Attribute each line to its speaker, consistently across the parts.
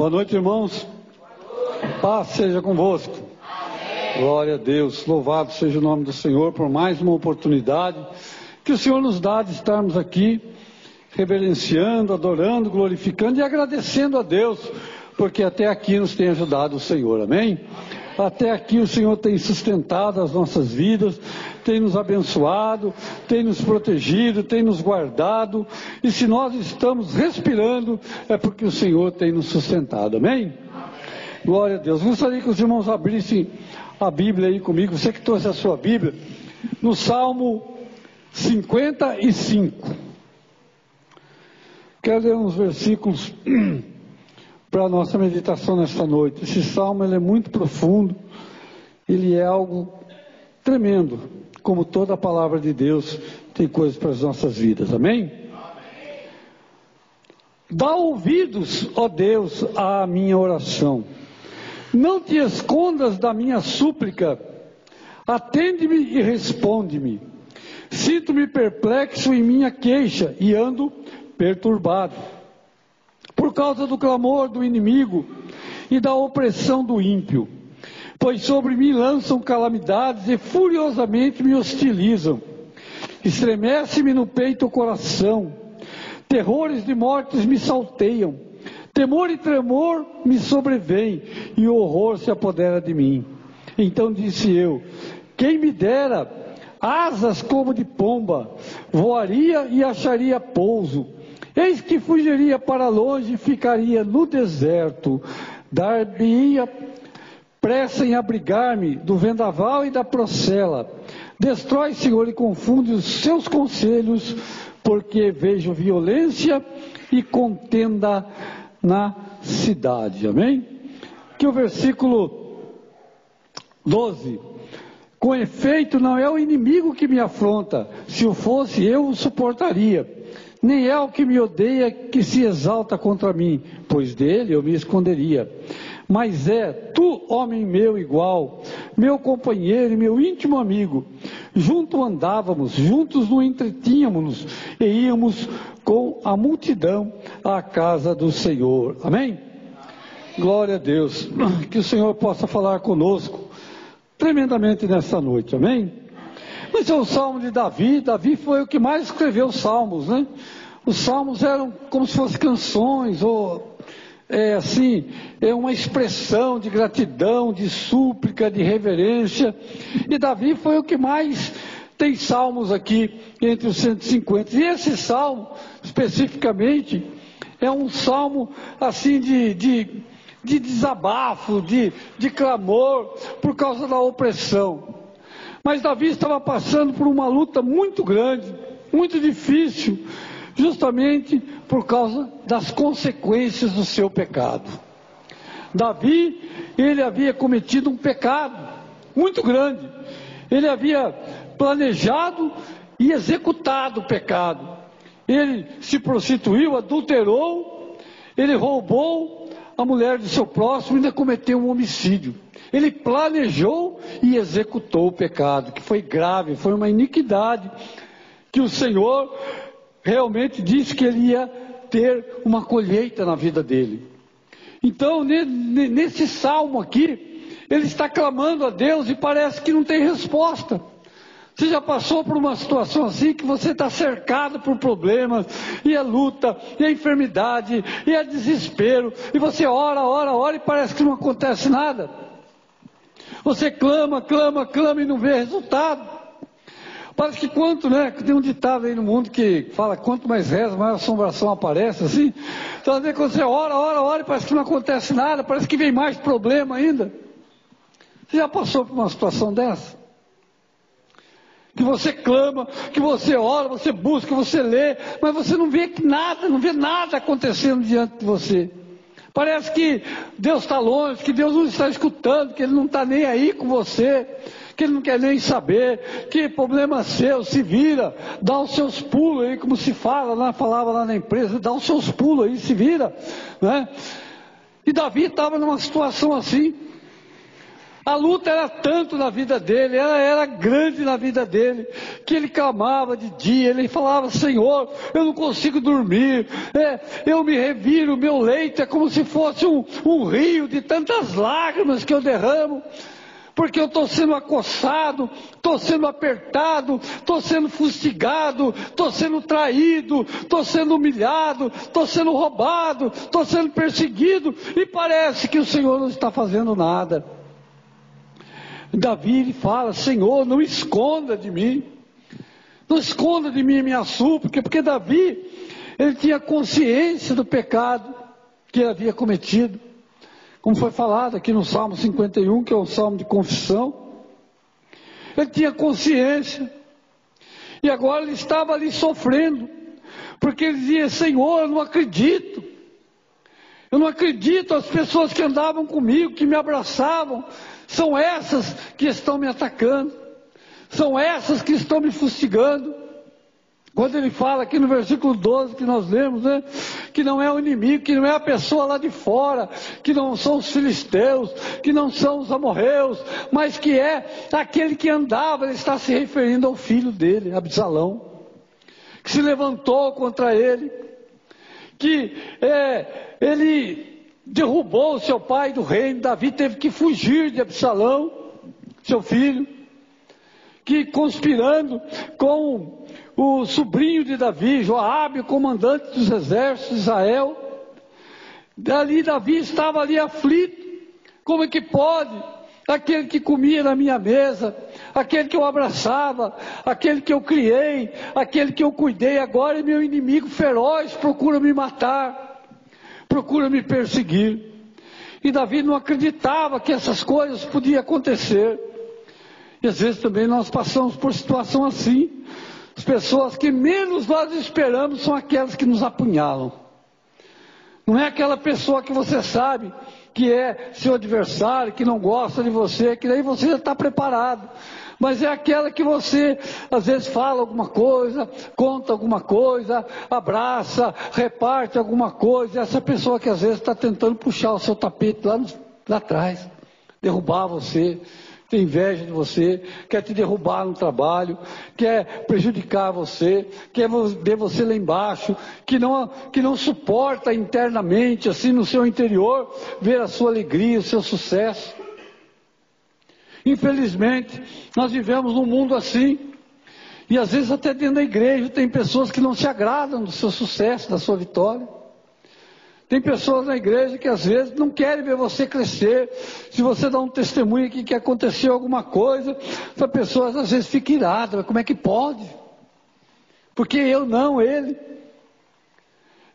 Speaker 1: Boa noite, irmãos. Paz seja convosco. Glória a Deus. Louvado seja o nome do Senhor por mais uma oportunidade que o Senhor nos dá de estarmos aqui reverenciando, adorando, glorificando e agradecendo a Deus, porque até aqui nos tem ajudado o Senhor. Amém? Até aqui o Senhor tem sustentado as nossas vidas, tem nos abençoado, tem nos protegido, tem nos guardado. E se nós estamos respirando, é porque o Senhor tem nos sustentado. Amém? Glória a Deus. Gostaria que os irmãos abrissem a Bíblia aí comigo. Você que trouxe a sua Bíblia, no Salmo 55. Quero ler uns versículos para a nossa meditação nesta noite. Esse salmo é muito profundo, ele é algo tremendo, como toda a palavra de Deus tem coisas para as nossas vidas. Amém? Amém. Dá ouvidos, ó Deus, à minha oração. Não te escondas da minha súplica. Atende-me e responde-me. Sinto-me perplexo em minha queixa e ando perturbado por causa do clamor do inimigo e da opressão do ímpio. Pois sobre mim lançam calamidades e furiosamente me hostilizam. Estremece-me no peito o coração. Terrores de mortes me salteiam. Temor e tremor me sobrevêm e o horror se apodera de mim. Então disse eu: Quem me dera asas como de pomba, voaria e acharia pouso Eis que fugiria para longe e ficaria no deserto, dar-me-ia pressa em abrigar-me do vendaval e da procela. Destrói, Senhor, e confunde os seus conselhos, porque vejo violência e contenda na cidade. Amém? Que o versículo 12. Com efeito, não é o inimigo que me afronta, se o fosse eu o suportaria nem é o que me odeia que se exalta contra mim, pois dele eu me esconderia. Mas é tu, homem meu igual, meu companheiro e meu íntimo amigo. Junto andávamos, juntos nos entretínhamos e íamos com a multidão à casa do Senhor. Amém? Glória a Deus. Que o Senhor possa falar conosco tremendamente nessa noite. Amém? Esse é o salmo de Davi. Davi foi o que mais escreveu os salmos, né? Os salmos eram como se fossem canções, ou é, assim, é uma expressão de gratidão, de súplica, de reverência. E Davi foi o que mais tem salmos aqui entre os 150. E esse salmo, especificamente, é um salmo assim de, de, de desabafo, de, de clamor por causa da opressão. Mas Davi estava passando por uma luta muito grande, muito difícil, justamente por causa das consequências do seu pecado. Davi, ele havia cometido um pecado muito grande. Ele havia planejado e executado o pecado. Ele se prostituiu, adulterou, ele roubou a mulher de seu próximo e ainda cometeu um homicídio. Ele planejou e executou o pecado, que foi grave, foi uma iniquidade, que o Senhor realmente disse que ele ia ter uma colheita na vida dele. Então, nesse salmo aqui, ele está clamando a Deus e parece que não tem resposta. Você já passou por uma situação assim que você está cercado por problemas, e é luta, e é enfermidade, e é desespero, e você ora, ora, ora e parece que não acontece nada. Você clama, clama, clama e não vê resultado. Parece que quanto, né? Tem um ditado aí no mundo que fala quanto mais reza, mais assombração aparece, assim. Então, quando você ora, ora, ora e parece que não acontece nada, parece que vem mais problema ainda. Você já passou por uma situação dessa? Que você clama, que você ora, você busca, você lê, mas você não vê nada, não vê nada acontecendo diante de você. Parece que Deus está longe, que Deus não está escutando, que Ele não está nem aí com você, que Ele não quer nem saber, que problema seu, se vira, dá os seus pulos aí, como se fala, lá, falava lá na empresa, dá os seus pulos aí, se vira, né? E Davi estava numa situação assim. A luta era tanto na vida dele, ela era grande na vida dele, que ele clamava de dia, ele falava, Senhor, eu não consigo dormir, é, eu me reviro, meu leito é como se fosse um, um rio de tantas lágrimas que eu derramo porque eu estou sendo acossado, estou sendo apertado, estou sendo fustigado, estou sendo traído, estou sendo humilhado, estou sendo roubado, estou sendo perseguido, e parece que o Senhor não está fazendo nada. Davi ele fala: Senhor, não esconda de mim, não esconda de mim a minha súplica, porque Davi ele tinha consciência do pecado que havia cometido como foi falado aqui no Salmo 51, que é o salmo de confissão. Ele tinha consciência, e agora ele estava ali sofrendo, porque ele dizia: Senhor, eu não acredito, eu não acredito, as pessoas que andavam comigo, que me abraçavam, são essas que estão me atacando, são essas que estão me fustigando. Quando ele fala aqui no versículo 12 que nós lemos, né? Que não é o inimigo, que não é a pessoa lá de fora, que não são os filisteus, que não são os amorreus, mas que é aquele que andava, ele está se referindo ao filho dele, Absalão, que se levantou contra ele, que é, ele derrubou seu pai do reino, Davi teve que fugir de Absalão, seu filho, que conspirando com o sobrinho de Davi, Joabe, comandante dos exércitos de Israel. Dali Davi estava ali aflito. Como é que pode? Aquele que comia na minha mesa, aquele que eu abraçava, aquele que eu criei, aquele que eu cuidei, agora é meu inimigo feroz, procura me matar, procura me perseguir. E Davi não acreditava que essas coisas podiam acontecer. E às vezes também nós passamos por situação assim. As pessoas que menos nós esperamos são aquelas que nos apunhalam. Não é aquela pessoa que você sabe que é seu adversário, que não gosta de você, que daí você já está preparado. Mas é aquela que você às vezes fala alguma coisa, conta alguma coisa, abraça, reparte alguma coisa. Essa pessoa que às vezes está tentando puxar o seu tapete lá, lá atrás, derrubar você tem inveja de você, quer te derrubar no trabalho, quer prejudicar você, quer ver você lá embaixo, que não, que não suporta internamente, assim no seu interior, ver a sua alegria, o seu sucesso. Infelizmente, nós vivemos num mundo assim, e às vezes até dentro da igreja tem pessoas que não se agradam do seu sucesso, da sua vitória. Tem pessoas na igreja que às vezes não querem ver você crescer. Se você dá um testemunho aqui que aconteceu alguma coisa, essa pessoa às vezes fica irada. Como é que pode? Porque eu não, ele.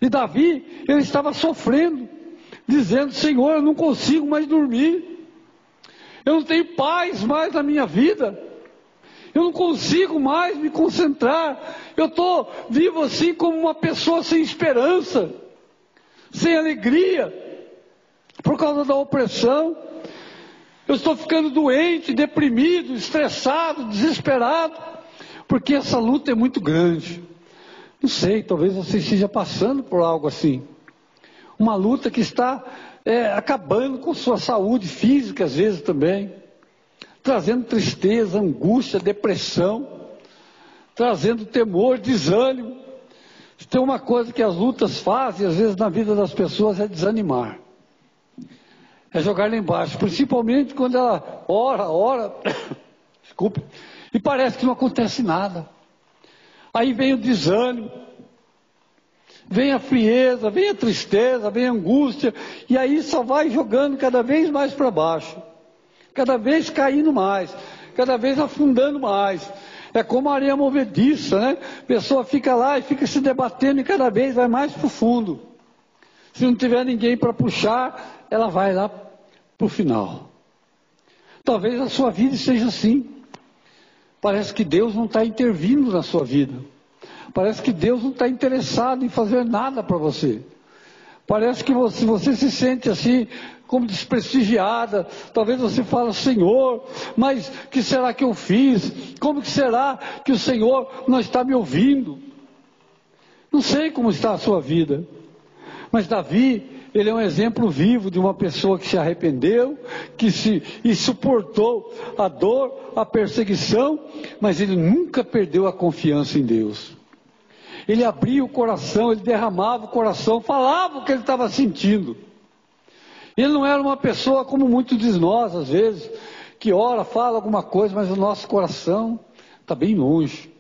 Speaker 1: E Davi, ele estava sofrendo, dizendo: Senhor, eu não consigo mais dormir. Eu não tenho paz mais na minha vida. Eu não consigo mais me concentrar. Eu estou vivo assim como uma pessoa sem esperança sem alegria, por causa da opressão. Eu estou ficando doente, deprimido, estressado, desesperado, porque essa luta é muito grande. Não sei, talvez você esteja passando por algo assim. Uma luta que está é, acabando com sua saúde física, às vezes também, trazendo tristeza, angústia, depressão, trazendo temor, desânimo. Tem uma coisa que as lutas fazem, às vezes, na vida das pessoas, é desanimar. É jogar lá embaixo. Principalmente quando ela ora, ora, desculpe, e parece que não acontece nada. Aí vem o desânimo, vem a frieza, vem a tristeza, vem a angústia, e aí só vai jogando cada vez mais para baixo, cada vez caindo mais, cada vez afundando mais. É como a areia movediça, né? A pessoa fica lá e fica se debatendo e cada vez vai mais para o fundo. Se não tiver ninguém para puxar, ela vai lá para o final. Talvez a sua vida seja assim. Parece que Deus não está intervindo na sua vida. Parece que Deus não está interessado em fazer nada para você. Parece que você, você se sente assim, como desprestigiada. Talvez você fale, Senhor, mas que será que eu fiz? Como que será que o Senhor não está me ouvindo? Não sei como está a sua vida, mas Davi, ele é um exemplo vivo de uma pessoa que se arrependeu, que se e suportou a dor, a perseguição, mas ele nunca perdeu a confiança em Deus. Ele abria o coração, ele derramava o coração, falava o que ele estava sentindo. Ele não era uma pessoa como muitos de nós, às vezes, que ora, fala alguma coisa, mas o nosso coração está bem longe.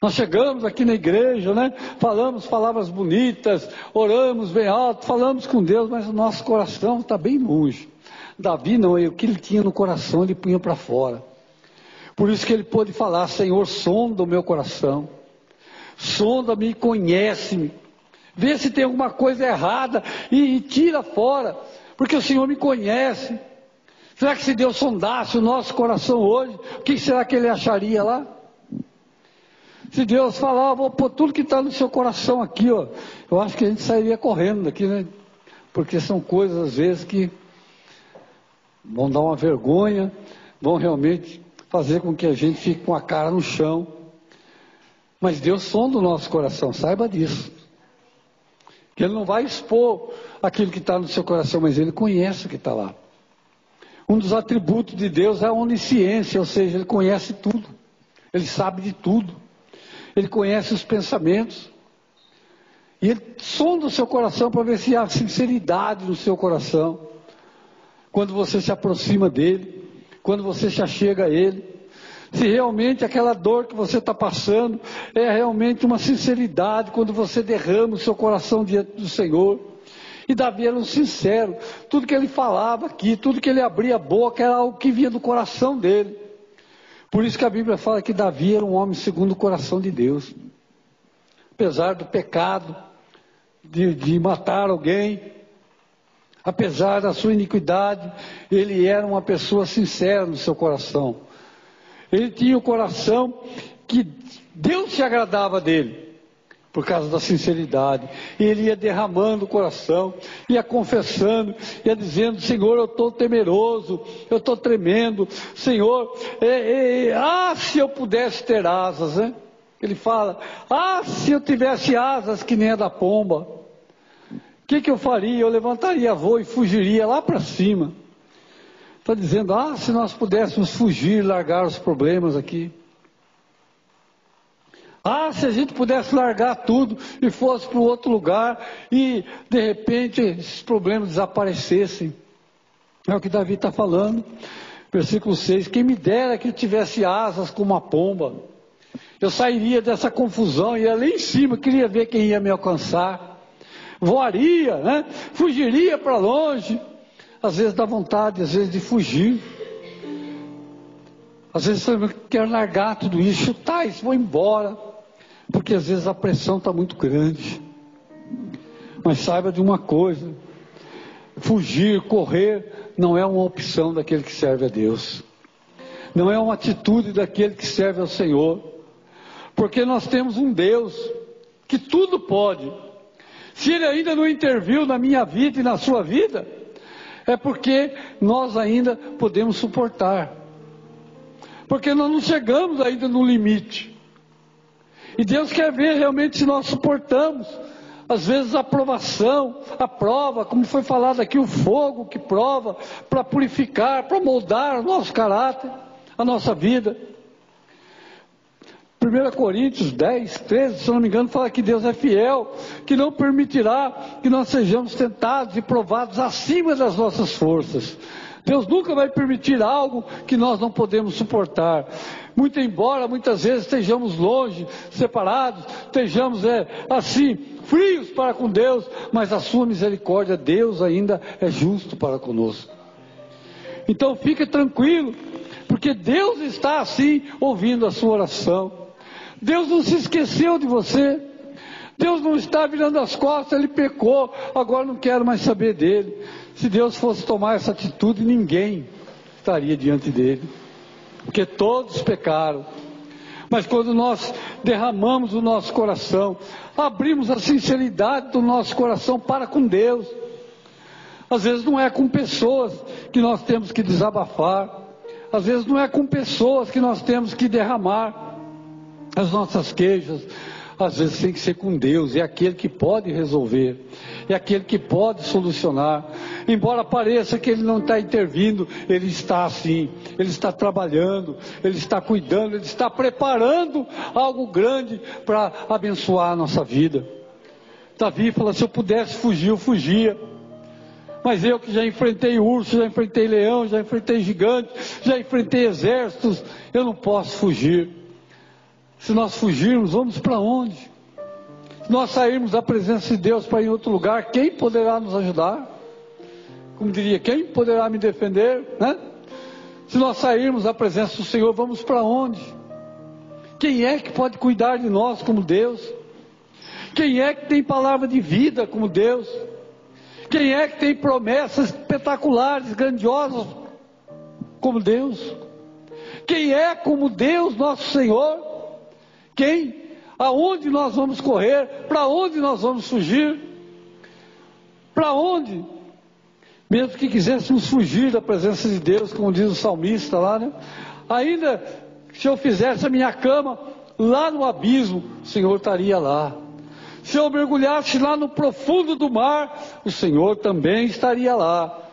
Speaker 1: Nós chegamos aqui na igreja, né? Falamos palavras bonitas, oramos bem alto, falamos com Deus, mas o nosso coração está bem longe. Davi não, o que ele tinha no coração ele punha para fora. Por isso que ele pôde falar: Senhor, sonda o meu coração, sonda-me e conhece-me, vê se tem alguma coisa errada e, e tira fora, porque o Senhor me conhece. Será que se Deus sondasse o nosso coração hoje, o que será que ele acharia lá? Se Deus falar, vou pôr tudo que está no seu coração aqui, ó, eu acho que a gente sairia correndo daqui, né? Porque são coisas, às vezes, que vão dar uma vergonha, vão realmente fazer com que a gente fique com a cara no chão. Mas Deus sonda o nosso coração, saiba disso. Que Ele não vai expor aquilo que está no seu coração, mas Ele conhece o que está lá. Um dos atributos de Deus é a onisciência, ou seja, Ele conhece tudo. Ele sabe de tudo. Ele conhece os pensamentos. E ele sonda o seu coração para ver se há sinceridade no seu coração. Quando você se aproxima dele, quando você se achega a ele. Se realmente aquela dor que você está passando é realmente uma sinceridade, quando você derrama o seu coração diante do Senhor. E Davi era um sincero. Tudo que ele falava aqui, tudo que ele abria a boca era algo que vinha do coração dele. Por isso que a Bíblia fala que Davi era um homem segundo o coração de Deus. Apesar do pecado, de, de matar alguém, apesar da sua iniquidade, ele era uma pessoa sincera no seu coração. Ele tinha o coração que Deus se agradava dele por causa da sinceridade. E ele ia derramando o coração, ia confessando, ia dizendo: Senhor, eu estou temeroso, eu estou tremendo, Senhor, é, é, ah, se eu pudesse ter asas, né? Ele fala: Ah, se eu tivesse asas que nem a da pomba, o que, que eu faria? Eu levantaria voo e fugiria lá para cima. Está dizendo: Ah, se nós pudéssemos fugir, largar os problemas aqui. Ah, se a gente pudesse largar tudo e fosse para outro lugar e de repente esses problemas desaparecessem. É o que Davi está falando. Versículo 6: Quem me dera que eu tivesse asas como uma pomba. Eu sairia dessa confusão, ia lá em cima, queria ver quem ia me alcançar. Voaria, né? Fugiria para longe. Às vezes dá vontade, às vezes de fugir. Às vezes você quer largar tudo isso, chutar isso, vou embora porque às vezes a pressão está muito grande. Mas saiba de uma coisa: fugir, correr, não é uma opção daquele que serve a Deus, não é uma atitude daquele que serve ao Senhor, porque nós temos um Deus que tudo pode. Se Ele ainda não interviu na minha vida e na sua vida, é porque nós ainda podemos suportar, porque nós não chegamos ainda no limite. E Deus quer ver realmente se nós suportamos. Às vezes a provação, a prova, como foi falado aqui, o fogo que prova para purificar, para moldar o nosso caráter, a nossa vida. 1 Coríntios 10, 13, se não me engano, fala que Deus é fiel, que não permitirá que nós sejamos tentados e provados acima das nossas forças. Deus nunca vai permitir algo que nós não podemos suportar. Muito embora muitas vezes estejamos longe, separados, estejamos é, assim, frios para com Deus, mas a sua misericórdia, Deus ainda é justo para conosco. Então fique tranquilo, porque Deus está assim ouvindo a sua oração. Deus não se esqueceu de você. Deus não está virando as costas, ele pecou, agora não quero mais saber dele. Se Deus fosse tomar essa atitude, ninguém estaria diante dele porque todos pecaram. Mas quando nós derramamos o nosso coração, abrimos a sinceridade do nosso coração para com Deus, às vezes não é com pessoas que nós temos que desabafar, às vezes não é com pessoas que nós temos que derramar as nossas queixas, às vezes tem que ser com Deus, é aquele que pode resolver, é aquele que pode solucionar. Embora pareça que ele não está intervindo, ele está assim, ele está trabalhando, ele está cuidando, ele está preparando algo grande para abençoar a nossa vida. Davi fala: se eu pudesse fugir, eu fugia. Mas eu que já enfrentei urso, já enfrentei leão, já enfrentei gigante, já enfrentei exércitos, eu não posso fugir. Se nós fugirmos, vamos para onde? Se nós sairmos da presença de Deus para ir em outro lugar, quem poderá nos ajudar? Como diria, quem poderá me defender? Né? Se nós sairmos da presença do Senhor, vamos para onde? Quem é que pode cuidar de nós como Deus? Quem é que tem palavra de vida como Deus? Quem é que tem promessas espetaculares, grandiosas, como Deus? Quem é como Deus, nosso Senhor? Quem? Aonde nós vamos correr? Para onde nós vamos fugir? Para onde? Mesmo que quiséssemos fugir da presença de Deus, como diz o salmista lá, né? Ainda se eu fizesse a minha cama lá no abismo, o Senhor estaria lá. Se eu mergulhasse lá no profundo do mar, o Senhor também estaria lá.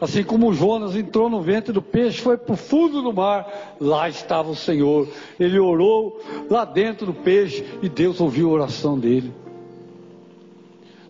Speaker 1: Assim como Jonas entrou no ventre do peixe, foi para o fundo do mar, lá estava o Senhor. Ele orou lá dentro do peixe e Deus ouviu a oração dele.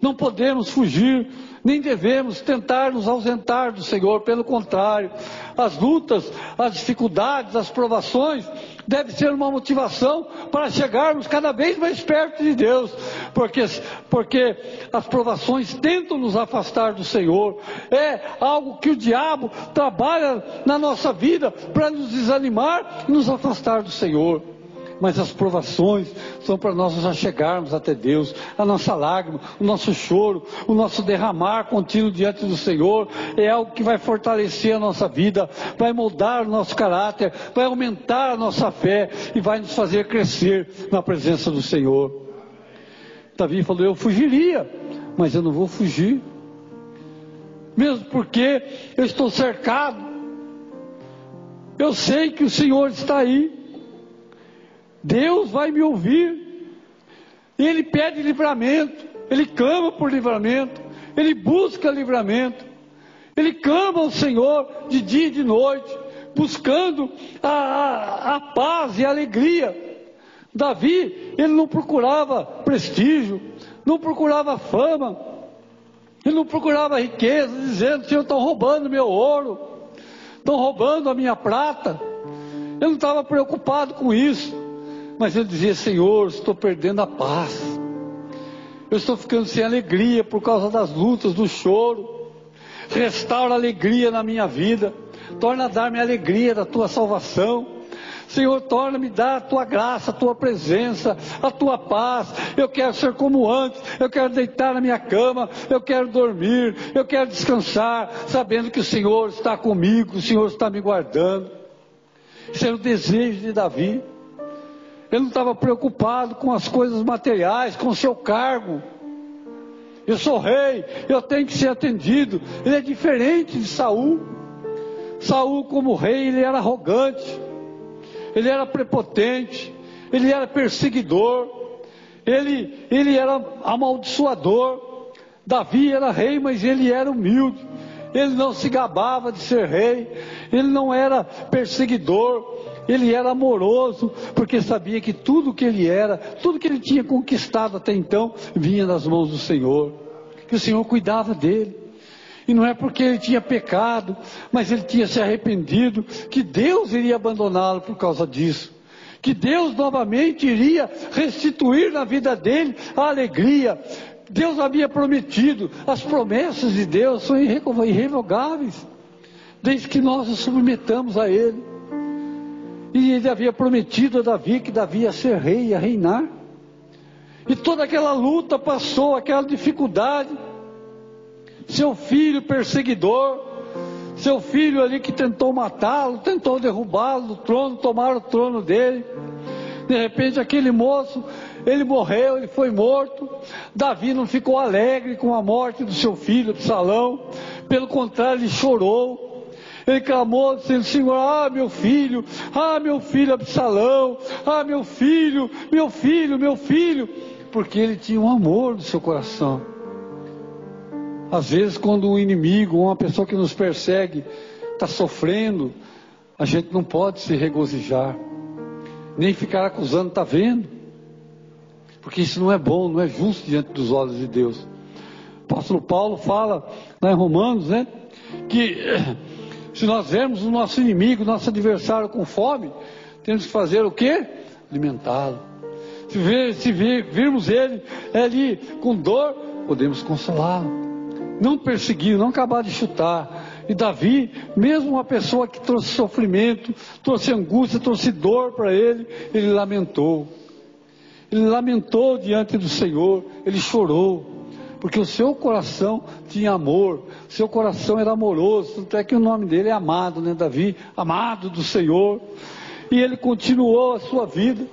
Speaker 1: Não podemos fugir, nem devemos tentar nos ausentar do Senhor, pelo contrário, as lutas, as dificuldades, as provações deve ser uma motivação para chegarmos cada vez mais perto de Deus, porque, porque as provações tentam nos afastar do Senhor, é algo que o diabo trabalha na nossa vida para nos desanimar e nos afastar do Senhor mas as provações são para nós já chegarmos até Deus. A nossa lágrima, o nosso choro, o nosso derramar contínuo diante do Senhor é algo que vai fortalecer a nossa vida, vai moldar o nosso caráter, vai aumentar a nossa fé e vai nos fazer crescer na presença do Senhor. Davi falou: Eu fugiria, mas eu não vou fugir, mesmo porque eu estou cercado. Eu sei que o Senhor está aí. Deus vai me ouvir. Ele pede livramento, ele clama por livramento, ele busca livramento, ele clama ao Senhor de dia e de noite, buscando a, a, a paz e a alegria. Davi, ele não procurava prestígio, não procurava fama, ele não procurava riqueza, dizendo: Senhor, estão roubando meu ouro, estão roubando a minha prata. Ele não estava preocupado com isso. Mas ele dizia: Senhor, estou perdendo a paz. Eu estou ficando sem alegria por causa das lutas, do choro. Restaura alegria na minha vida. Torna a dar-me a alegria da tua salvação. Senhor, torna-me dar a tua graça, a tua presença, a tua paz. Eu quero ser como antes, eu quero deitar na minha cama, eu quero dormir, eu quero descansar, sabendo que o Senhor está comigo, o Senhor está me guardando. Esse era o desejo de Davi. Ele não estava preocupado com as coisas materiais, com o seu cargo. Eu sou rei, eu tenho que ser atendido. Ele é diferente de Saul. Saul, como rei, ele era arrogante, ele era prepotente, ele era perseguidor, ele, ele era amaldiçoador. Davi era rei, mas ele era humilde. Ele não se gabava de ser rei, ele não era perseguidor, ele era amoroso, porque sabia que tudo que ele era, tudo que ele tinha conquistado até então, vinha das mãos do Senhor. Que o Senhor cuidava dele. E não é porque ele tinha pecado, mas ele tinha se arrependido, que Deus iria abandoná-lo por causa disso. Que Deus novamente iria restituir na vida dele a alegria. Deus havia prometido, as promessas de Deus são irrevogáveis, desde que nós nos submetamos a Ele. E ele havia prometido a Davi que Davi ia ser rei, ia reinar. E toda aquela luta passou, aquela dificuldade. Seu filho perseguidor, seu filho ali que tentou matá-lo, tentou derrubá-lo do trono, tomar o trono dele. De repente aquele moço, ele morreu, ele foi morto. Davi não ficou alegre com a morte do seu filho, Salão. Pelo contrário, ele chorou. Ele clamou dizendo: Senhor, ah, meu filho, ah, meu filho Absalão, ah, meu filho, meu filho, meu filho, porque ele tinha um amor no seu coração. Às vezes, quando um inimigo, uma pessoa que nos persegue, está sofrendo, a gente não pode se regozijar, nem ficar acusando, está vendo? Porque isso não é bom, não é justo diante dos olhos de Deus. O apóstolo Paulo fala lá em Romanos, né? Que se nós vermos o nosso inimigo, nosso adversário com fome, temos que fazer o quê? Alimentá-lo. Se, se vir, virmos ele ali com dor, podemos consolá-lo. Não perseguir, não acabar de chutar. E Davi, mesmo uma pessoa que trouxe sofrimento, trouxe angústia, trouxe dor para ele, ele lamentou. Ele lamentou diante do Senhor, ele chorou, porque o seu coração tinha amor, seu coração era amoroso, tanto é que o nome dele é amado, né, Davi? Amado do Senhor. E ele continuou a sua vida.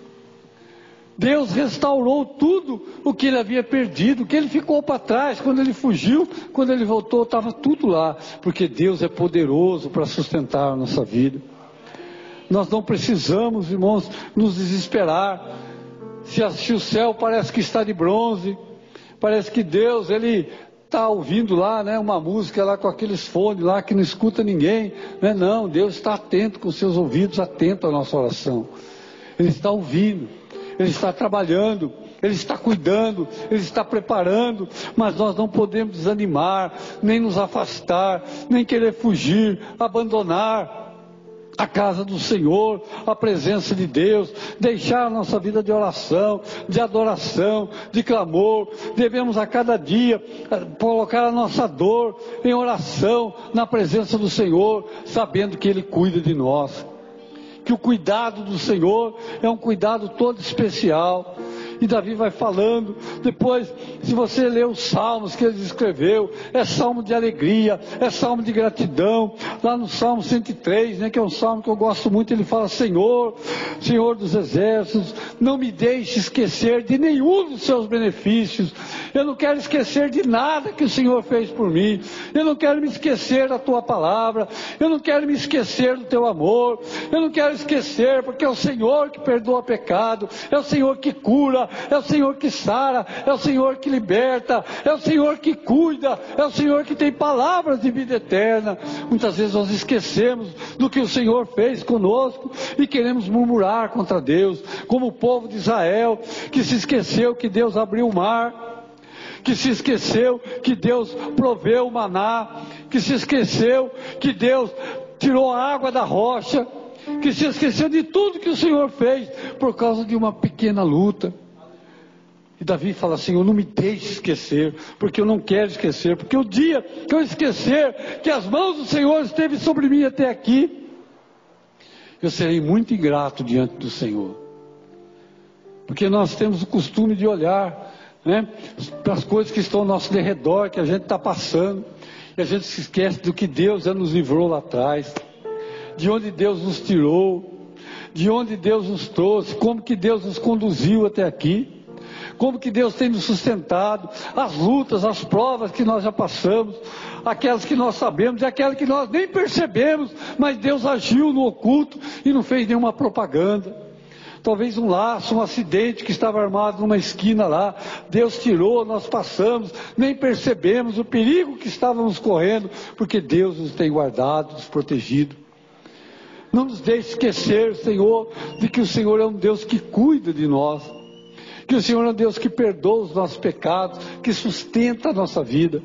Speaker 1: Deus restaurou tudo o que ele havia perdido, o que ele ficou para trás, quando ele fugiu, quando ele voltou, estava tudo lá, porque Deus é poderoso para sustentar a nossa vida. Nós não precisamos, irmãos, nos desesperar. Se, se o céu parece que está de bronze, parece que Deus, ele está ouvindo lá, né, uma música lá com aqueles fones lá que não escuta ninguém, né? Não, Deus está atento com seus ouvidos, atento à nossa oração. Ele está ouvindo. Ele está trabalhando, Ele está cuidando, Ele está preparando, mas nós não podemos desanimar, nem nos afastar, nem querer fugir, abandonar a casa do Senhor, a presença de Deus, deixar a nossa vida de oração, de adoração, de clamor. Devemos a cada dia eh, colocar a nossa dor em oração na presença do Senhor, sabendo que Ele cuida de nós que o cuidado do Senhor é um cuidado todo especial. E Davi vai falando, depois, se você ler os salmos que ele escreveu, é salmo de alegria, é salmo de gratidão. Lá no Salmo 103, né, que é um salmo que eu gosto muito, ele fala: Senhor, Senhor dos exércitos, não me deixe esquecer de nenhum dos seus benefícios. Eu não quero esquecer de nada que o Senhor fez por mim. Eu não quero me esquecer da tua palavra. Eu não quero me esquecer do teu amor. Eu não quero esquecer, porque é o Senhor que perdoa pecado, é o Senhor que cura, é o Senhor que sara, é o Senhor que liberta, é o Senhor que cuida, é o Senhor que tem palavras de vida eterna. Muitas vezes nós esquecemos do que o Senhor fez conosco e queremos murmurar contra Deus, como o povo de Israel que se esqueceu que Deus abriu o mar que se esqueceu que Deus proveu o maná, que se esqueceu que Deus tirou a água da rocha, que se esqueceu de tudo que o Senhor fez por causa de uma pequena luta. Davi fala assim: Eu não me deixe esquecer, porque eu não quero esquecer, porque o dia que eu esquecer que as mãos do Senhor esteve sobre mim até aqui, eu serei muito ingrato diante do Senhor. Porque nós temos o costume de olhar né, para as coisas que estão ao nosso derredor, que a gente está passando, e a gente se esquece do que Deus já nos livrou lá atrás, de onde Deus nos tirou, de onde Deus nos trouxe, como que Deus nos conduziu até aqui como que Deus tem nos sustentado, as lutas, as provas que nós já passamos, aquelas que nós sabemos e aquelas que nós nem percebemos, mas Deus agiu no oculto e não fez nenhuma propaganda talvez um laço, um acidente que estava armado numa esquina lá. Deus tirou, nós passamos, nem percebemos o perigo que estávamos correndo, porque Deus nos tem guardado, nos protegido. Não nos deixe esquecer, Senhor, de que o Senhor é um Deus que cuida de nós, que o Senhor é um Deus que perdoa os nossos pecados, que sustenta a nossa vida.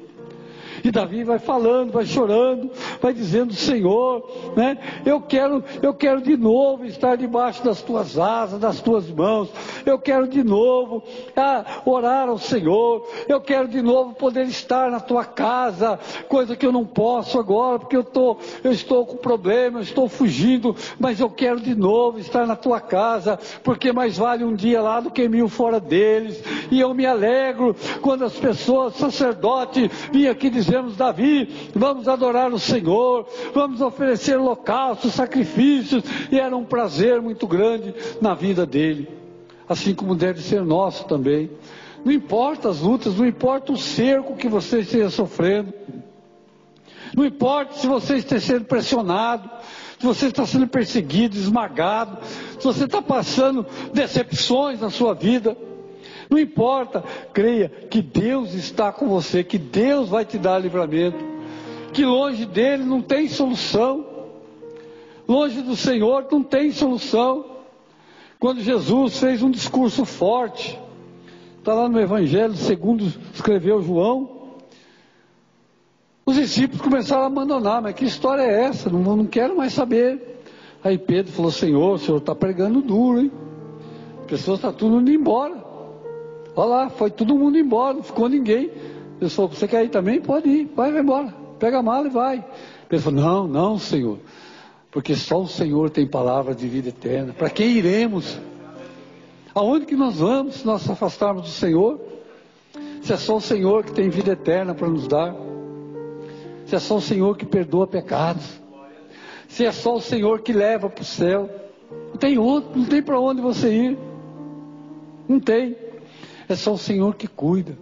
Speaker 1: E Davi vai falando, vai chorando, vai dizendo, Senhor, né? Eu quero, eu quero de novo estar debaixo das tuas asas, das tuas mãos. Eu quero de novo ah, orar ao Senhor. Eu quero de novo poder estar na tua casa, coisa que eu não posso agora, porque eu, tô, eu estou com problema, eu estou fugindo, mas eu quero de novo estar na tua casa, porque mais vale um dia lá do que mil fora deles. E eu me alegro quando as pessoas, sacerdote, vinham aqui dizer dizemos, Davi, vamos adorar o Senhor, vamos oferecer holocaustos, sacrifícios, e era um prazer muito grande na vida dele, assim como deve ser nosso também. Não importa as lutas, não importa o cerco que você esteja sofrendo, Não importa se você está sendo pressionado, se você está sendo perseguido, esmagado, se você está passando decepções na sua vida. Não importa, creia que Deus está com você, que Deus vai te dar livramento, que longe dele não tem solução, longe do Senhor não tem solução. Quando Jesus fez um discurso forte, está lá no Evangelho, segundo escreveu João, os discípulos começaram a abandonar, mas que história é essa? Não, não quero mais saber. Aí Pedro falou: Senhor, o senhor está pregando duro, hein? As pessoas estão tá tudo indo embora. Olha lá, foi todo mundo embora, não ficou ninguém. Eu falou: Você quer ir também? Pode ir, vai, vai embora. Pega a mala e vai. Pedro falou: Não, não, Senhor. Porque só o Senhor tem palavra de vida eterna. Para quem iremos? Aonde que nós vamos se nós afastarmos do Senhor? Se é só o Senhor que tem vida eterna para nos dar. Se é só o Senhor que perdoa pecados. Se é só o Senhor que leva para o céu. Não tem outro, não tem para onde você ir. Não tem. É só o Senhor que cuida.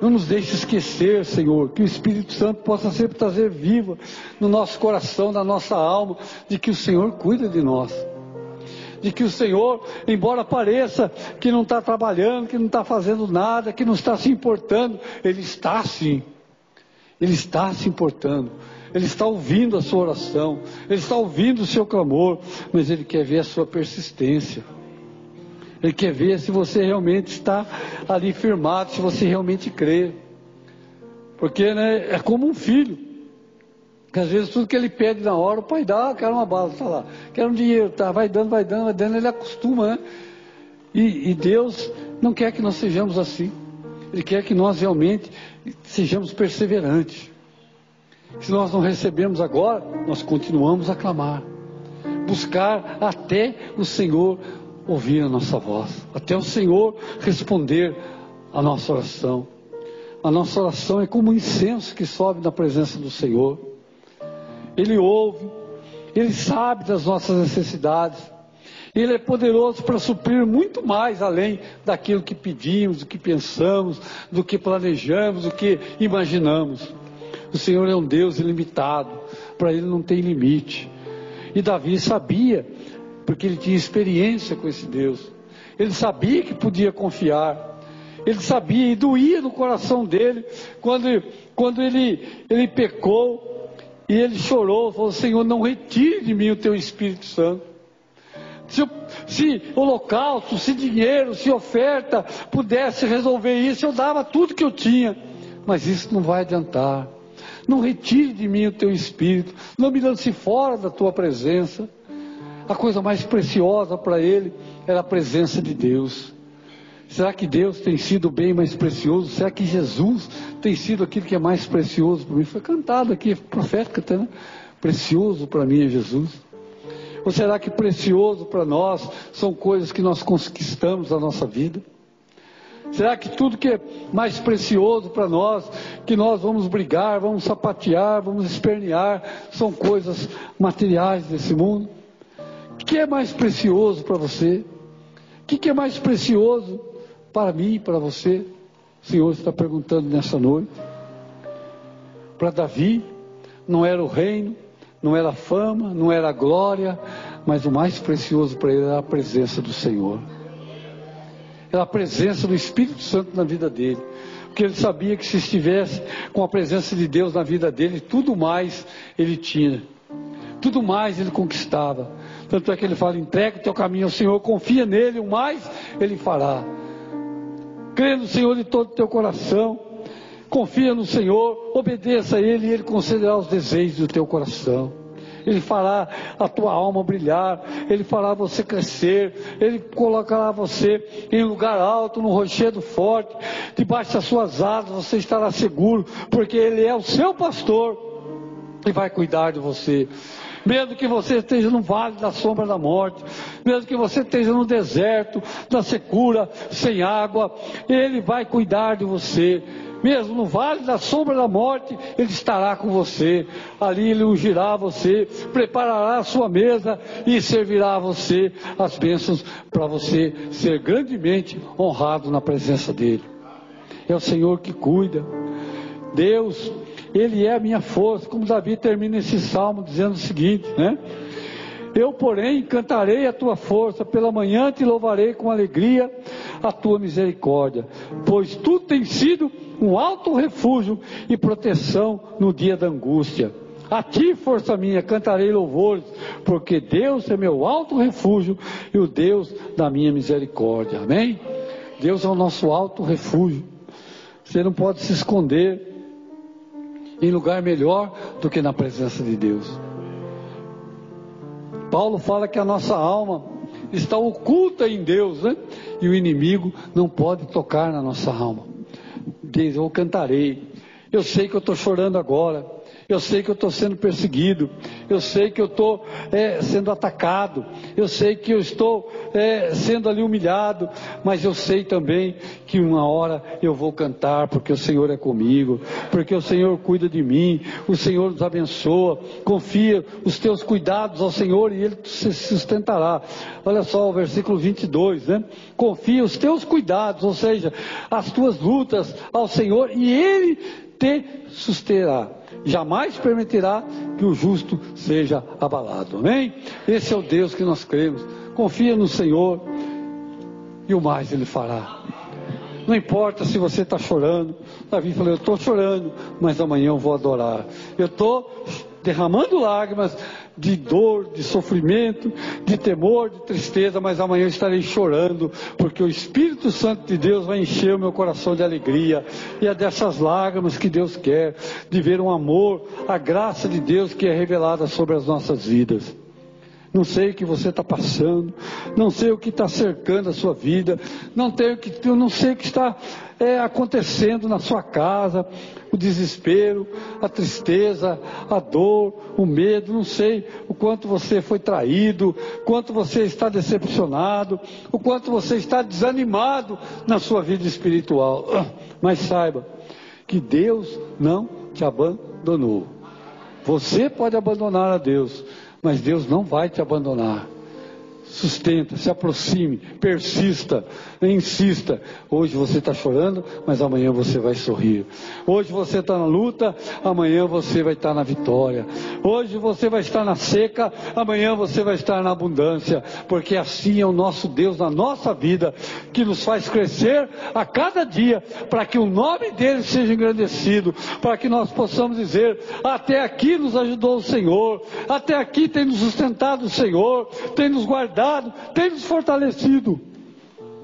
Speaker 1: Não nos deixe esquecer, Senhor, que o Espírito Santo possa sempre trazer viva no nosso coração, na nossa alma, de que o Senhor cuida de nós. De que o Senhor, embora pareça que não está trabalhando, que não está fazendo nada, que não está se importando, Ele está sim. Ele está se importando, Ele está ouvindo a sua oração, Ele está ouvindo o seu clamor, mas Ele quer ver a sua persistência. Ele quer ver se você realmente está ali firmado, se você realmente crê. Porque né, é como um filho. Que às vezes tudo que ele pede na hora, o pai dá, ah, quero uma bala, tá lá, quero um dinheiro, tá, vai dando, vai dando, vai dando, ele acostuma, né? E, e Deus não quer que nós sejamos assim. Ele quer que nós realmente sejamos perseverantes. Se nós não recebemos agora, nós continuamos a clamar, buscar até o Senhor ouvir a nossa voz, até o Senhor responder a nossa oração. A nossa oração é como um incenso que sobe na presença do Senhor. Ele ouve, ele sabe das nossas necessidades, ele é poderoso para suprir muito mais além daquilo que pedimos, do que pensamos, do que planejamos, do que imaginamos. O Senhor é um Deus ilimitado, para Ele não tem limite. E Davi sabia, porque ele tinha experiência com esse Deus. Ele sabia que podia confiar. Ele sabia e doía no coração dele quando, quando ele, ele pecou e ele chorou, falou: Senhor, não retire de mim o teu Espírito Santo. Se, se holocausto, se dinheiro, se oferta pudesse resolver isso, eu dava tudo que eu tinha. Mas isso não vai adiantar. Não retire de mim o teu espírito. Não me lance fora da tua presença. A coisa mais preciosa para ele era a presença de Deus. Será que Deus tem sido bem mais precioso? Será que Jesus tem sido aquilo que é mais precioso para mim? Foi cantado aqui, profética, até, né? Precioso para mim é Jesus. Ou será que precioso para nós são coisas que nós conquistamos na nossa vida? Será que tudo que é mais precioso para nós, que nós vamos brigar, vamos sapatear, vamos espernear, são coisas materiais desse mundo? O que é mais precioso para você? O que é mais precioso para mim e para você? O Senhor está perguntando nessa noite. Para Davi, não era o reino, não era a fama, não era a glória, mas o mais precioso para ele era a presença do Senhor. Era a presença do Espírito Santo na vida dele. Porque ele sabia que se estivesse com a presença de Deus na vida dele, tudo mais ele tinha. Tudo mais ele conquistava. Tanto é que ele fala: entrega o teu caminho ao Senhor, confia nele, o mais ele fará. Crê no Senhor de todo o teu coração Confia no Senhor, obedeça a Ele e Ele concederá os desejos do teu coração. Ele fará a tua alma brilhar, Ele fará você crescer, Ele colocará você em lugar alto, no rochedo forte, debaixo das suas asas você estará seguro, porque Ele é o seu pastor e vai cuidar de você. Mesmo que você esteja no vale da sombra da morte, mesmo que você esteja no deserto, na secura, sem água, Ele vai cuidar de você mesmo no vale da sombra da morte, Ele estará com você. Ali Ele ungirá você, preparará a sua mesa e servirá a você as bênçãos para você ser grandemente honrado na presença dEle. É o Senhor que cuida. Deus, Ele é a minha força, como Davi termina esse salmo dizendo o seguinte, né? Eu, porém, cantarei a tua força, pela manhã te louvarei com alegria a tua misericórdia, pois tu tens sido um alto refúgio e proteção no dia da angústia. A ti, força minha, cantarei louvores, porque Deus é meu alto refúgio e o Deus da minha misericórdia. Amém? Deus é o nosso alto refúgio. Você não pode se esconder em lugar melhor do que na presença de Deus. Paulo fala que a nossa alma está oculta em Deus, né? E o inimigo não pode tocar na nossa alma. Diz, eu cantarei. Eu sei que eu estou chorando agora. Eu sei que eu estou sendo perseguido, eu sei que eu estou é, sendo atacado, eu sei que eu estou é, sendo ali humilhado, mas eu sei também que uma hora eu vou cantar, porque o Senhor é comigo, porque o Senhor cuida de mim, o Senhor nos abençoa, confia os teus cuidados ao Senhor e Ele se sustentará. Olha só o versículo 22, né? Confia os teus cuidados, ou seja, as tuas lutas ao Senhor e Ele te susterá jamais permitirá que o justo seja abalado. Amém? Esse é o Deus que nós cremos. Confia no Senhor e o mais Ele fará. Não importa se você está chorando. Davi falou: Eu estou chorando, mas amanhã eu vou adorar. Eu estou derramando lágrimas de dor, de sofrimento, de temor, de tristeza, mas amanhã eu estarei chorando, porque o Espírito Santo de Deus vai encher o meu coração de alegria, e é dessas lágrimas que Deus quer, de ver um amor, a graça de Deus que é revelada sobre as nossas vidas não sei o que você está passando, não sei o que está cercando a sua vida, não, tenho que, eu não sei o que está é, acontecendo na sua casa, o desespero, a tristeza, a dor, o medo, não sei o quanto você foi traído, quanto você está decepcionado, o quanto você está desanimado na sua vida espiritual. Mas saiba que Deus não te abandonou. Você pode abandonar a Deus, mas Deus não vai te abandonar. Sustenta, se aproxime, persista, insista. Hoje você está chorando, mas amanhã você vai sorrir. Hoje você está na luta, amanhã você vai estar tá na vitória. Hoje você vai estar na seca, amanhã você vai estar na abundância. Porque assim é o nosso Deus na nossa vida, que nos faz crescer a cada dia, para que o nome dele seja engrandecido, para que nós possamos dizer: até aqui nos ajudou o Senhor, até aqui tem nos sustentado o Senhor, tem nos guardado, tem nos fortalecido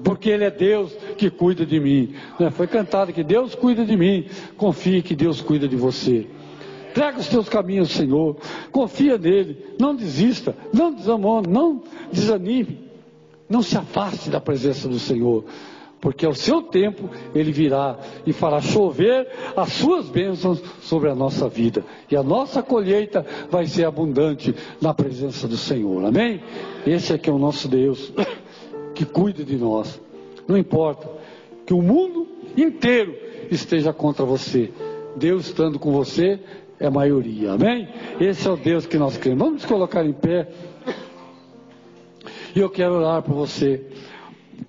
Speaker 1: porque Ele é Deus que cuida de mim. Né? Foi cantado que Deus cuida de mim. Confie que Deus cuida de você. Traga os teus caminhos, Senhor. Confia nele. Não desista. Não desamone. Não desanime. Não se afaste da presença do Senhor. Porque ao seu tempo ele virá e fará chover as suas bênçãos sobre a nossa vida. E a nossa colheita vai ser abundante na presença do Senhor. Amém? Esse é que é o nosso Deus. que cuida de nós. Não importa que o mundo inteiro esteja contra você. Deus estando com você é maioria. Amém? Esse é o Deus que nós queremos. Vamos nos colocar em pé. E eu quero orar por você.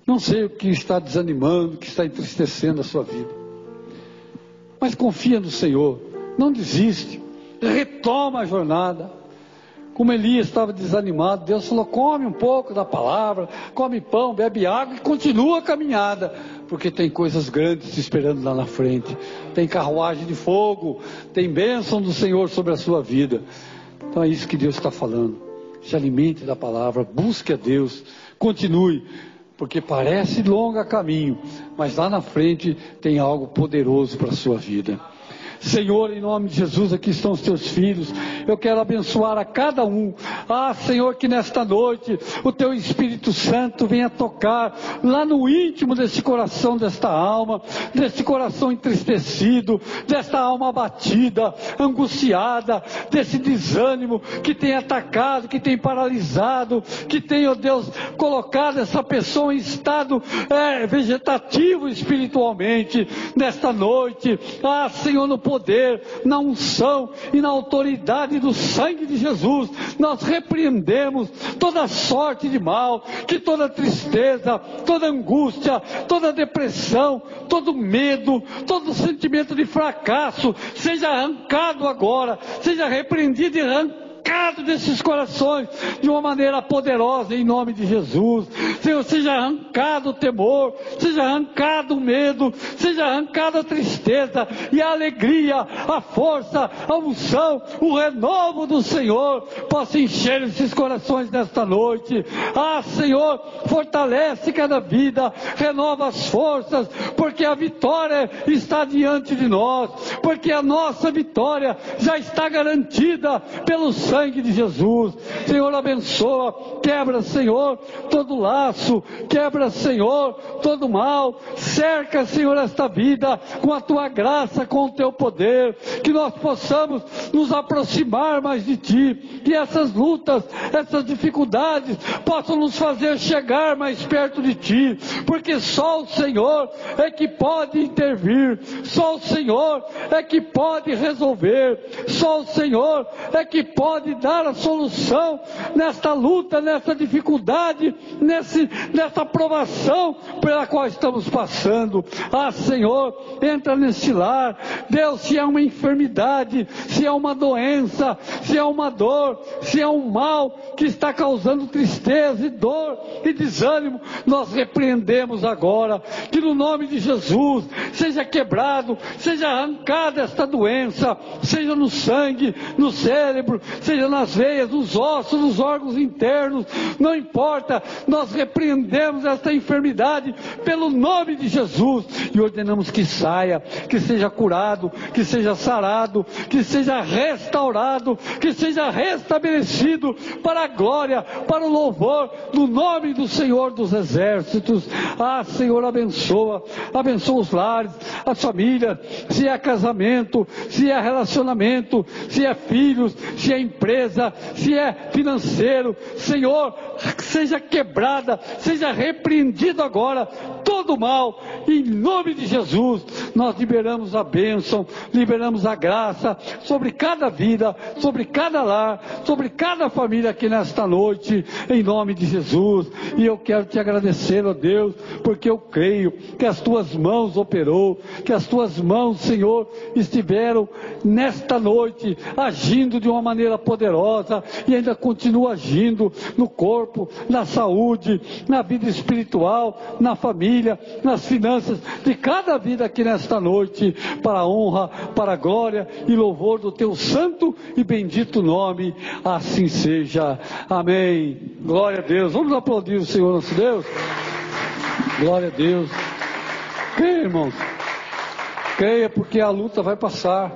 Speaker 1: Não sei o que está desanimando, o que está entristecendo a sua vida. Mas confia no Senhor. Não desiste. Retoma a jornada. Como Elias estava desanimado, Deus falou: come um pouco da palavra, come pão, bebe água e continua a caminhada, porque tem coisas grandes te esperando lá na frente. Tem carruagem de fogo, tem bênção do Senhor sobre a sua vida. Então é isso que Deus está falando. Se alimente da palavra, busque a Deus, continue, porque parece longa caminho, mas lá na frente tem algo poderoso para a sua vida. Senhor, em nome de Jesus, aqui estão os teus filhos. Eu quero abençoar a cada um. Ah, Senhor, que nesta noite o teu Espírito Santo venha tocar lá no íntimo desse coração, desta alma, desse coração entristecido, desta alma abatida, angustiada, desse desânimo que tem atacado, que tem paralisado, que tem, ó oh Deus, colocado essa pessoa em estado é, vegetativo espiritualmente nesta noite. Ah, Senhor, no poder, na unção e na autoridade do sangue de Jesus, nós toda sorte de mal, que toda tristeza, toda angústia, toda depressão, todo medo, todo sentimento de fracasso seja arrancado agora, seja repreendido e arrancado arrancado desses corações de uma maneira poderosa em nome de Jesus. Senhor, seja arrancado o temor, seja arrancado o medo, seja arrancada a tristeza e a alegria, a força, a unção, o renovo do Senhor possa encher esses corações nesta noite. Ah, Senhor, fortalece cada vida, renova as forças, porque a vitória está diante de nós, porque a nossa vitória já está garantida pelo sangue de Jesus. Senhor, abençoa, quebra, Senhor, todo laço, quebra, Senhor, todo mal, cerca, Senhor, esta vida com a tua graça, com o teu poder, que nós possamos nos aproximar mais de ti, que essas lutas, essas dificuldades possam nos fazer chegar mais perto de ti, porque só o Senhor é que pode intervir, só o Senhor é que pode resolver, só o Senhor é que pode pode dar a solução nesta luta, nessa dificuldade, nesse, nessa provação pela qual estamos passando. Ah, Senhor, entra nesse lar. Deus, se é uma enfermidade, se é uma doença, se é uma dor, se é um mal que está causando tristeza e dor e desânimo, nós repreendemos agora que no nome de Jesus seja quebrado, seja arrancada esta doença, seja no sangue, no cérebro, seja nas veias, nos ossos, nos órgãos internos, não importa, nós repreendemos esta enfermidade pelo nome de Jesus e ordenamos que saia, que seja curado, que seja sarado, que seja restaurado, que seja restabelecido para a glória, para o louvor do nome do Senhor dos Exércitos. Ah, Senhor, abençoa, abençoa os lares, as famílias, se é casamento, se é relacionamento, se é filhos, se é empresa, se é financeiro, Senhor, seja quebrada, seja repreendido agora todo mal, em nome de Jesus, nós liberamos a bênção, liberamos a graça sobre cada vida, sobre cada lar, sobre cada família aqui nesta noite, em nome de Jesus, e eu quero te agradecer, ó Deus, porque eu creio que as tuas mãos operou, que as tuas mãos, Senhor, estiveram nesta noite agindo de uma maneira poderosa e ainda continua agindo no corpo, na saúde, na vida espiritual, na família, nas finanças de cada vida aqui nesta noite, para a honra, para a glória e louvor do teu santo e bendito nome. Assim seja. Amém. Glória a Deus. Vamos aplaudir o Senhor nosso Deus. Glória a Deus. Creia, irmãos. Creia porque a luta vai passar.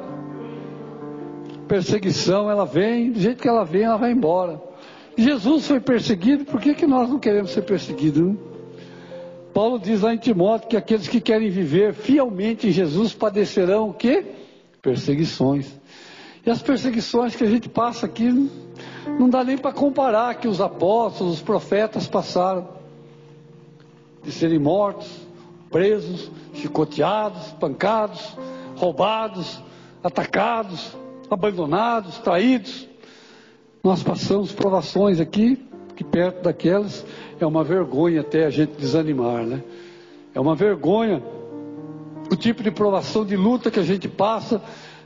Speaker 1: Perseguição, ela vem, do jeito que ela vem, ela vai embora. Jesus foi perseguido, por que, que nós não queremos ser perseguidos? Paulo diz lá em Timóteo que aqueles que querem viver fielmente em Jesus padecerão o quê? Perseguições. E as perseguições que a gente passa aqui, não dá nem para comparar que os apóstolos, os profetas passaram. De serem mortos, presos, chicoteados, pancados, roubados, atacados, abandonados, traídos. Nós passamos provações aqui, que perto daquelas é uma vergonha até a gente desanimar, né? É uma vergonha o tipo de provação, de luta que a gente passa,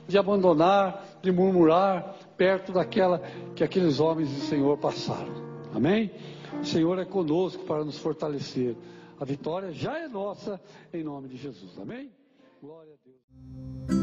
Speaker 1: de abandonar, de murmurar, perto daquela que aqueles homens do Senhor passaram. Amém? O Senhor é conosco para nos fortalecer. A vitória já é nossa, em nome de Jesus. Amém? Glória a Deus.